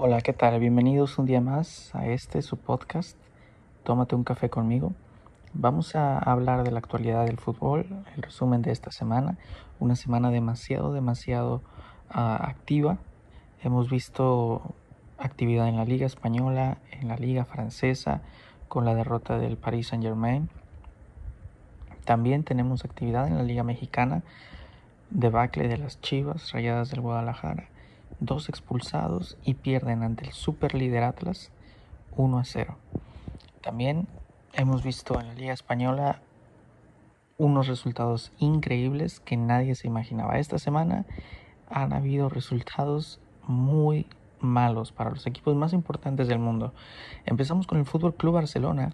Hola, ¿qué tal? Bienvenidos un día más a este su podcast. Tómate un café conmigo. Vamos a hablar de la actualidad del fútbol, el resumen de esta semana. Una semana demasiado, demasiado uh, activa. Hemos visto actividad en la Liga Española, en la Liga Francesa, con la derrota del Paris Saint Germain. También tenemos actividad en la Liga Mexicana, debacle de las Chivas, Rayadas del Guadalajara dos expulsados y pierden ante el super líder Atlas 1 a 0. También hemos visto en la Liga Española unos resultados increíbles que nadie se imaginaba. Esta semana han habido resultados muy malos para los equipos más importantes del mundo. Empezamos con el Fútbol Club Barcelona,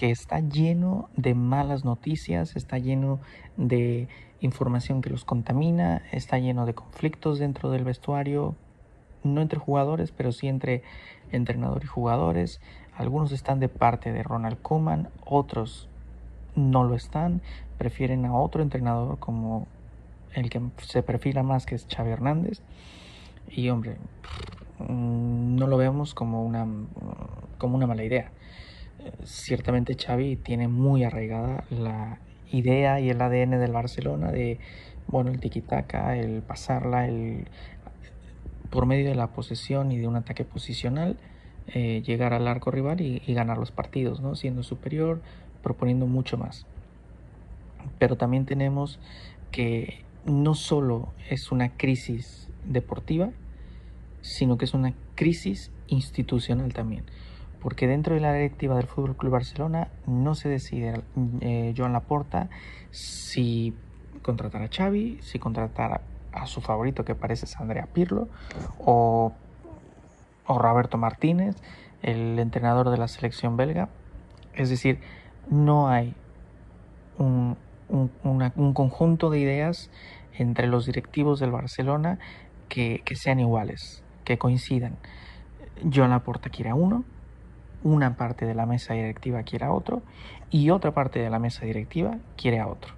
que está lleno de malas noticias, está lleno de información que los contamina, está lleno de conflictos dentro del vestuario, no entre jugadores, pero sí entre entrenador y jugadores. Algunos están de parte de Ronald Koeman, otros no lo están, prefieren a otro entrenador como el que se perfila más que es Xavi Hernández. Y hombre, no lo vemos como una, como una mala idea. Ciertamente Xavi tiene muy arraigada la idea y el ADN del Barcelona de, bueno, el tiki-taka, el pasarla, el por medio de la posesión y de un ataque posicional eh, llegar al arco rival y, y, ganar los partidos, ¿no? siendo superior, proponiendo mucho más. Pero también tenemos que no solo es una crisis deportiva, sino que es una crisis institucional también porque dentro de la directiva del Fútbol Club Barcelona no se decide eh, Joan Laporta si contratar a Xavi, si contratar a, su favorito que parece es Andrea Pirlo o, Roberto Martínez, el entrenador de la selección belga. Es decir, no hay un conjunto de ideas entre los directivos del Barcelona que, que sean iguales, que coincidan. Joan Laporta quiere a uno, una parte de la mesa directiva quiere a otro y otra parte de la mesa directiva quiere a otro.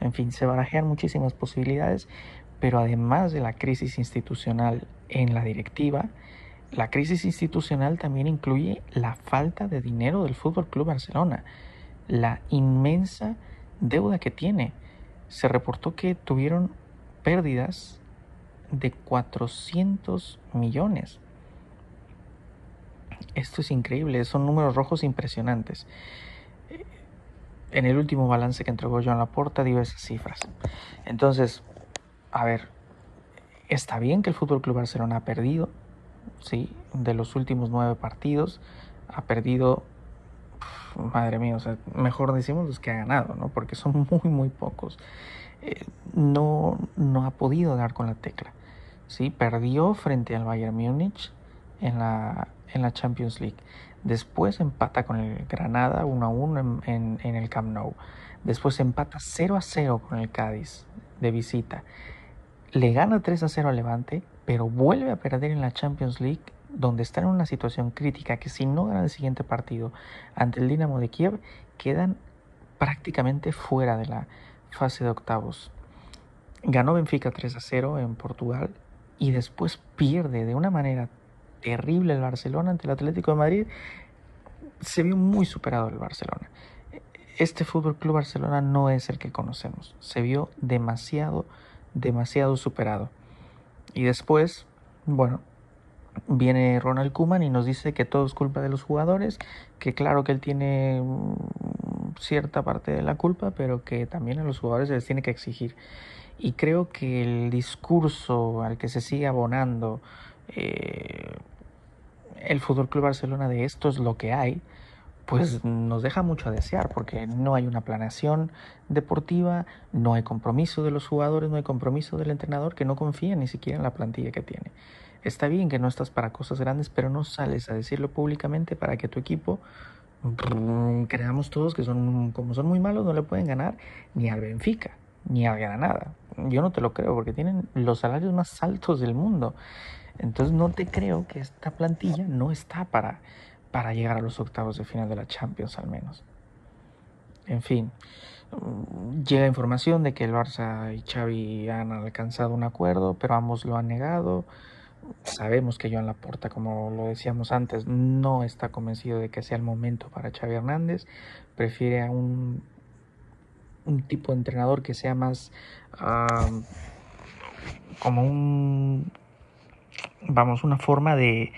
En fin, se barajean muchísimas posibilidades, pero además de la crisis institucional en la directiva, la crisis institucional también incluye la falta de dinero del Fútbol Club Barcelona, la inmensa deuda que tiene. Se reportó que tuvieron pérdidas de 400 millones esto es increíble, son números rojos impresionantes. En el último balance que entregó Joan Laporta dio esas cifras. Entonces, a ver, está bien que el Fútbol Club Barcelona ha perdido, sí, de los últimos nueve partidos, ha perdido, madre mía, o sea, mejor decimos los que ha ganado, ¿no? Porque son muy, muy pocos. Eh, no, no ha podido dar con la tecla, sí, perdió frente al Bayern Múnich en la en la Champions League. Después empata con el Granada 1 a 1 en, el Camp Nou. Después empata 0 a 0 con el Cádiz de visita. Le gana 3 a 0 al Levante, pero vuelve a perder en la Champions League, donde está en una situación crítica que si no gana el siguiente partido ante el Dinamo de Kiev, quedan prácticamente fuera de la fase de octavos. Ganó Benfica 3 a 0 en Portugal y después pierde de una manera terrible el Barcelona ante el Atlético de Madrid, se vio muy superado el Barcelona. Este Fútbol Club Barcelona no es el que conocemos. Se vio demasiado, demasiado superado. Y después, bueno, viene Ronald Kuman y nos dice que todo es culpa de los jugadores, que claro que él tiene mm, cierta parte de la culpa, pero que también a los jugadores se les tiene que exigir. Y creo que el discurso al que se sigue abonando eh, el Fútbol Club Barcelona de esto es lo que hay, pues nos deja mucho a desear porque no hay una planeación deportiva, no hay compromiso de los jugadores, no hay compromiso del entrenador que no confía ni siquiera en la plantilla que tiene. Está bien que no estás para cosas grandes, pero no sales a decirlo públicamente para que tu equipo creamos todos que son como son muy malos no le pueden ganar ni al Benfica ni al Granada. Yo no te lo creo porque tienen los salarios más altos del mundo. Entonces no te creo que esta plantilla no está para, para llegar a los octavos de final de la Champions al menos. En fin, mm, llega información de que el Barça y Xavi han alcanzado un acuerdo, pero ambos lo han negado. sabemos que Joan Laporta, como lo decíamos antes, no está convencido de que sea el momento para Xavi Hernández. Prefiere a un, un tipo de entrenador que sea más como un, vamos, una forma de,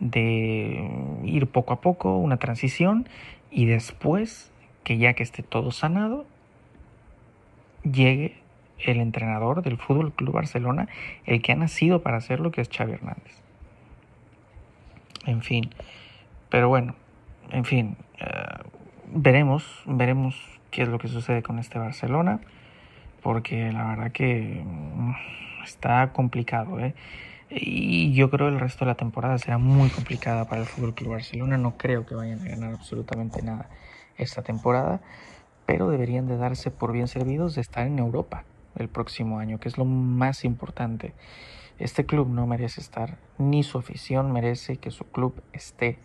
de ir poco a poco, una transición y después que ya que esté todo sanado, llegue el entrenador del Fútbol Club Barcelona, el que ha nacido para hacerlo, que es Xavi Hernández. En fin, pero bueno, en fin, eh, veremos, veremos qué es lo que sucede con este Barcelona, porque la verdad que mm, está complicado, ¿eh? Y yo creo que el resto de la temporada será muy complicada para el Fútbol Club Barcelona. No creo que vayan a ganar absolutamente nada esta temporada, pero deberían de darse por bien servidos de estar en Europa el próximo año, que es lo más importante. Este club no merece estar, ni su afición merece que su club esté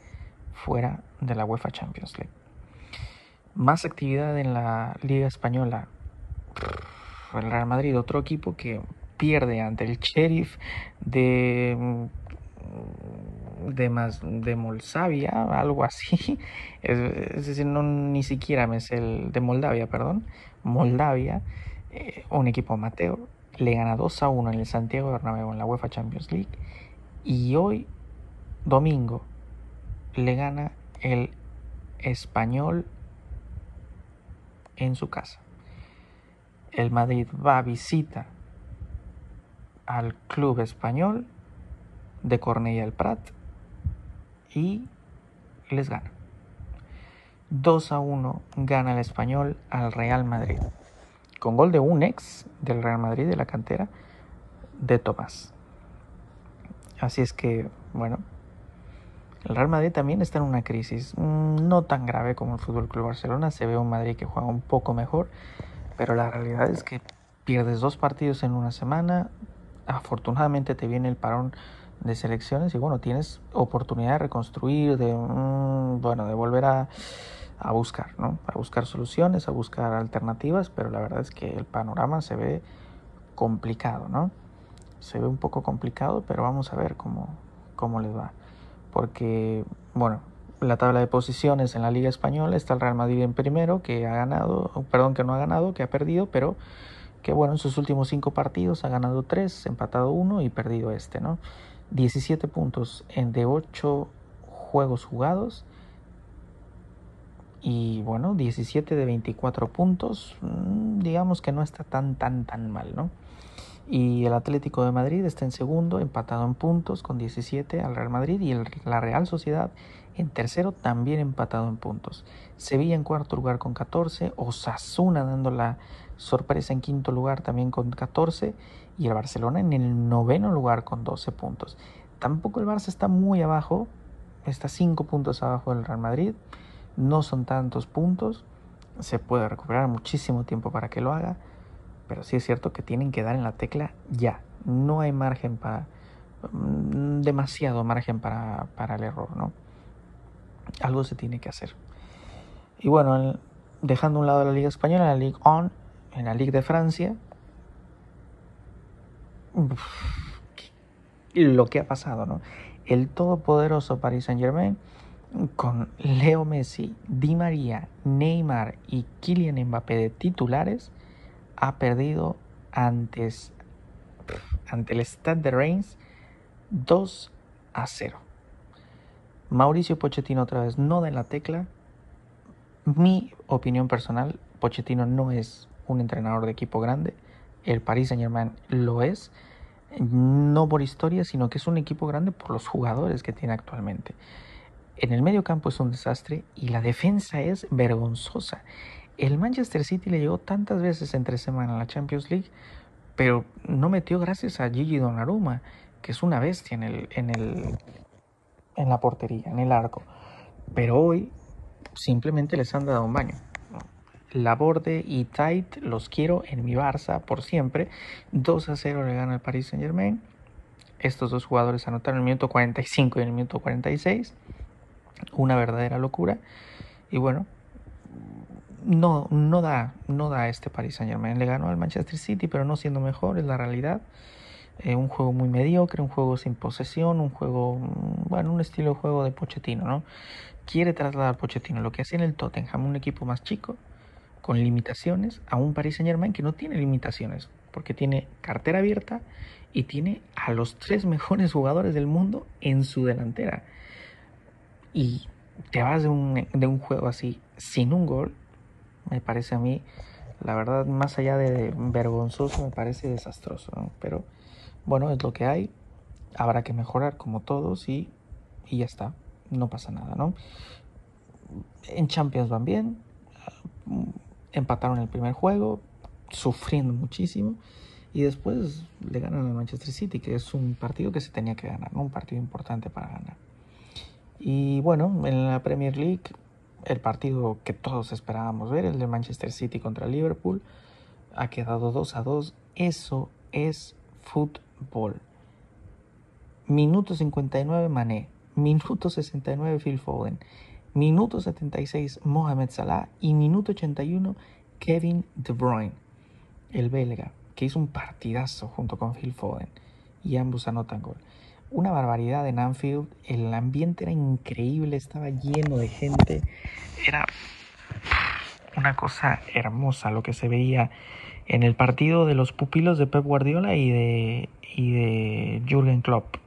fuera de la UEFA Champions League. Más actividad en la Liga Española. El Real Madrid, otro equipo que pierde ante el Sheriff de de más de Molsavia, algo así. Es, decir, no ni siquiera me es el de Moldavia, perdón. Moldavia, eh, un equipo amateur, le gana 2 a 1 en el Santiago Bernabéu en la UEFA Champions League y hoy domingo le gana el Español en su casa. El Madrid va a visita al club español de Cornella del Prat y les gana. 2 a 1 gana el español al Real Madrid. Con gol de un ex del Real Madrid de la cantera de Tomás. Así es que, bueno, el Real Madrid también está en una crisis mm, no tan grave como el Fútbol Club Barcelona. Se ve un Madrid que juega un poco mejor, pero la realidad es que pierdes dos partidos en una semana. Afortunadamente te viene el parón de selecciones y bueno, tienes oportunidad de reconstruir, de, mm, bueno, de volver a, a buscar, ¿no? A buscar soluciones, a buscar alternativas, pero la verdad es que el panorama se ve complicado, ¿no? Se ve un poco complicado, pero vamos a ver cómo, cómo les va. Porque, bueno, la tabla de posiciones en la Liga Española está el Real Madrid en primero, que ha ganado, perdón, que no ha ganado, que ha perdido, pero que bueno, en sus últimos cinco partidos ha ganado tres, empatado uno y perdido este, ¿no? 17 puntos en de 8 juegos jugados. Y bueno, 17 de 24 puntos, mm, digamos que no está tan, tan, tan mal, ¿no? Y el Atlético de Madrid está en segundo, empatado en puntos con 17 al Real Madrid. Y el, la Real Sociedad en tercero, también empatado en puntos. Sevilla en cuarto lugar con 14. Osasuna dando la sorpresa en quinto lugar también con 14 y el Barcelona en el noveno lugar con 12 puntos. Tampoco el Barça está muy abajo, está 5 puntos abajo del Real Madrid, no son tantos puntos, se puede recuperar muchísimo tiempo para que lo haga, pero sí es cierto que tienen que dar en la tecla ya, no hay margen para, mm, demasiado margen para, para el error, ¿no? Algo se tiene que hacer. Y bueno, dejando a un lado la Liga Española, la Ligue 1, en la Ligue de Francia, lo que ha pasado, ¿no? El todopoderoso Paris Saint Germain con Leo Messi, Di María, Neymar y Kylian Mbappé de titulares ha perdido antes ante el Stade de Reims 2 a 0. Mauricio Pochettino otra vez no da la tecla. Mi opinión personal, Pochettino no es un entrenador de equipo grande. El Paris Saint Germain lo es no por historia, sino que es un equipo grande por los jugadores que tiene actualmente. En el medio campo es un desastre y la defensa es vergonzosa. El Manchester City le llegó tantas veces entre semana a la Champions League, pero no metió gracias a Gigi Donnarumma, que es una bestia en, el, en, la portería, en el arco. Pero hoy simplemente les han dado un baño. Laborde y Tait los quiero en mi Barça por siempre. 2 a 0 le gana el Paris Saint Germain. Estos dos jugadores anotaron en el minuto 45 y el minuto 46. Una verdadera locura. Y bueno, no, no, da, no da este Paris Saint Germain. Le ganó al Manchester City, pero no siendo mejor, es la realidad. Eh, un juego muy mediocre, un juego sin posesión, un juego, mm, bueno, un estilo de juego de Pochettino, ¿no? Quiere trasladar Pochettino lo que hacía en el Tottenham, un equipo más chico, con limitaciones, a un Paris Saint Germain que no tiene limitaciones, porque tiene cartera abierta y tiene a los tres mejores jugadores del mundo en su delantera. Y te vas de un, de un juego así sin un gol, me parece a mí, la verdad, más allá de vergonzoso, me parece desastroso. Pero bueno, es lo que hay, habrá que mejorar como todos y, y ya está, no pasa nada, ¿no? En Champions van bien, empataron el primer juego, sufriendo muchísimo, y después le ganan al Manchester City, que es un partido que se tenía que ganar, un partido importante para ganar. Y bueno, en la Premier League, el partido que todos esperábamos ver, el de Manchester City contra Liverpool, ha quedado 2 a 2. Eso es fútbol. Minuto 59 Mané, minuto 69 Phil Foden, minuto 76 Mohamed Salah. Y minuto 81 Kevin De Bruyne, el belga, que hizo un partidazo junto con Phil Foden. Y ambos anotan gol una barbaridad en Anfield. El ambiente era increíble, estaba lleno de gente. Era una cosa hermosa lo que se veía en el partido de los pupilos de Pep Guardiola y de, y de Jürgen Klopp.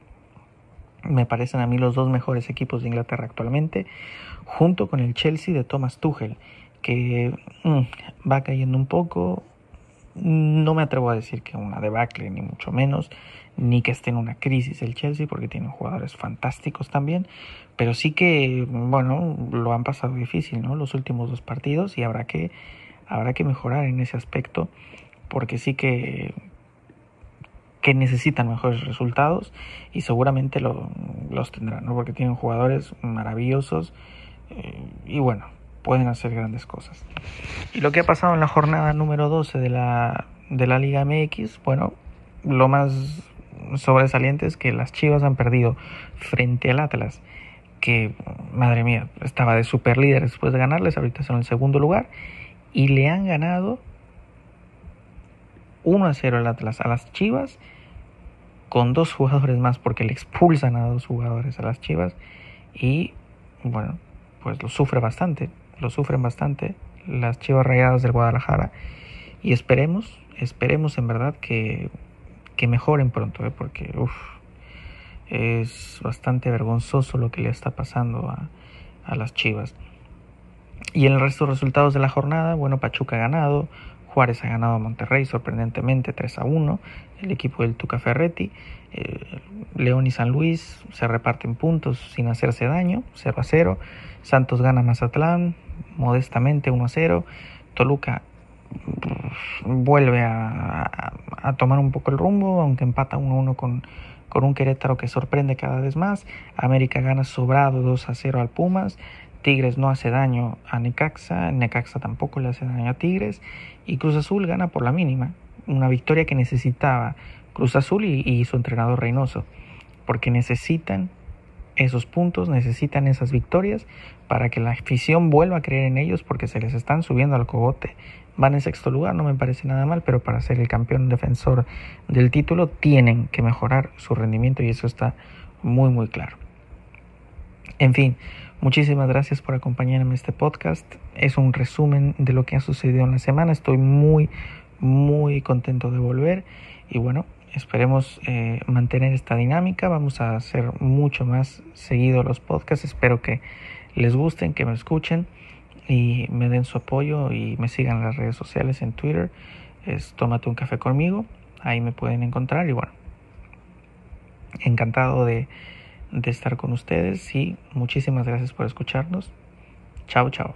Me parecen a mí los dos mejores equipos de Inglaterra actualmente, junto con el Chelsea de Thomas Tuchel, que mm, va cayendo un poco. No me atrevo a decir que una debacle, ni mucho menos ni que esté en una crisis el Chelsea porque tiene jugadores fantásticos también, pero sí que, bueno, lo han pasado difícil, ¿no? Los últimos dos partidos y habrá que, habrá que mejorar en ese aspecto porque sí que que necesitan mejores resultados y seguramente lo, los tendrán, ¿no? Porque tienen jugadores maravillosos eh, y bueno, pueden hacer grandes cosas. Y lo que ha pasado en la jornada número 12 de la, de la Liga MX, bueno, lo más sobresalientes que las Chivas han perdido frente al Atlas, que madre mía, estaba de super líder después de ganarles, ahorita son en el segundo lugar, y le han ganado 1 a 0 el Atlas a las Chivas, con dos jugadores más, porque le expulsan a dos jugadores a las Chivas, y bueno, pues lo sufre bastante, lo sufren bastante las Chivas Rayadas del Guadalajara, y esperemos, esperemos en verdad que que mejoren pronto, ¿eh? porque es bastante vergonzoso lo que le está pasando a, a las Chivas. Y en el resto de resultados de la jornada, bueno, Pachuca ha ganado, Juárez ha ganado a Monterrey sorprendentemente 3 a 1, el equipo del Tuca Ferretti, eh, León y San Luis se reparten puntos sin hacerse daño, 0 a 0, Santos gana Mazatlán modestamente 1 a 0, Toluca vuelve a, tomar un poco el rumbo, aunque empata 1-1 con, con un Querétaro que sorprende cada vez más. América gana sobrado 2 a 0 al Pumas. Tigres no hace daño a Necaxa, Necaxa tampoco le hace daño a Tigres. Y Cruz Azul gana por la mínima. Una victoria que necesitaba Cruz Azul y, y su entrenador Reynoso. Porque necesitan esos puntos, necesitan esas victorias para que la afición vuelva a creer en ellos porque se les están subiendo al cogote van en sexto lugar, no me parece nada mal, pero para ser el campeón defensor del título tienen que mejorar su rendimiento y eso está muy muy claro. En fin, muchísimas gracias por acompañarme en este podcast. Es un resumen de lo que ha sucedido en la semana. Estoy muy muy contento de volver y bueno, esperemos eh, mantener esta dinámica. Vamos a hacer mucho más seguido los podcasts. Espero que les gusten, que me escuchen y me den su apoyo y me sigan en las redes sociales en Twitter. Es Tómate un café conmigo. Ahí me pueden encontrar y bueno, encantado de, de estar con ustedes y muchísimas gracias por escucharnos. Chao, chao.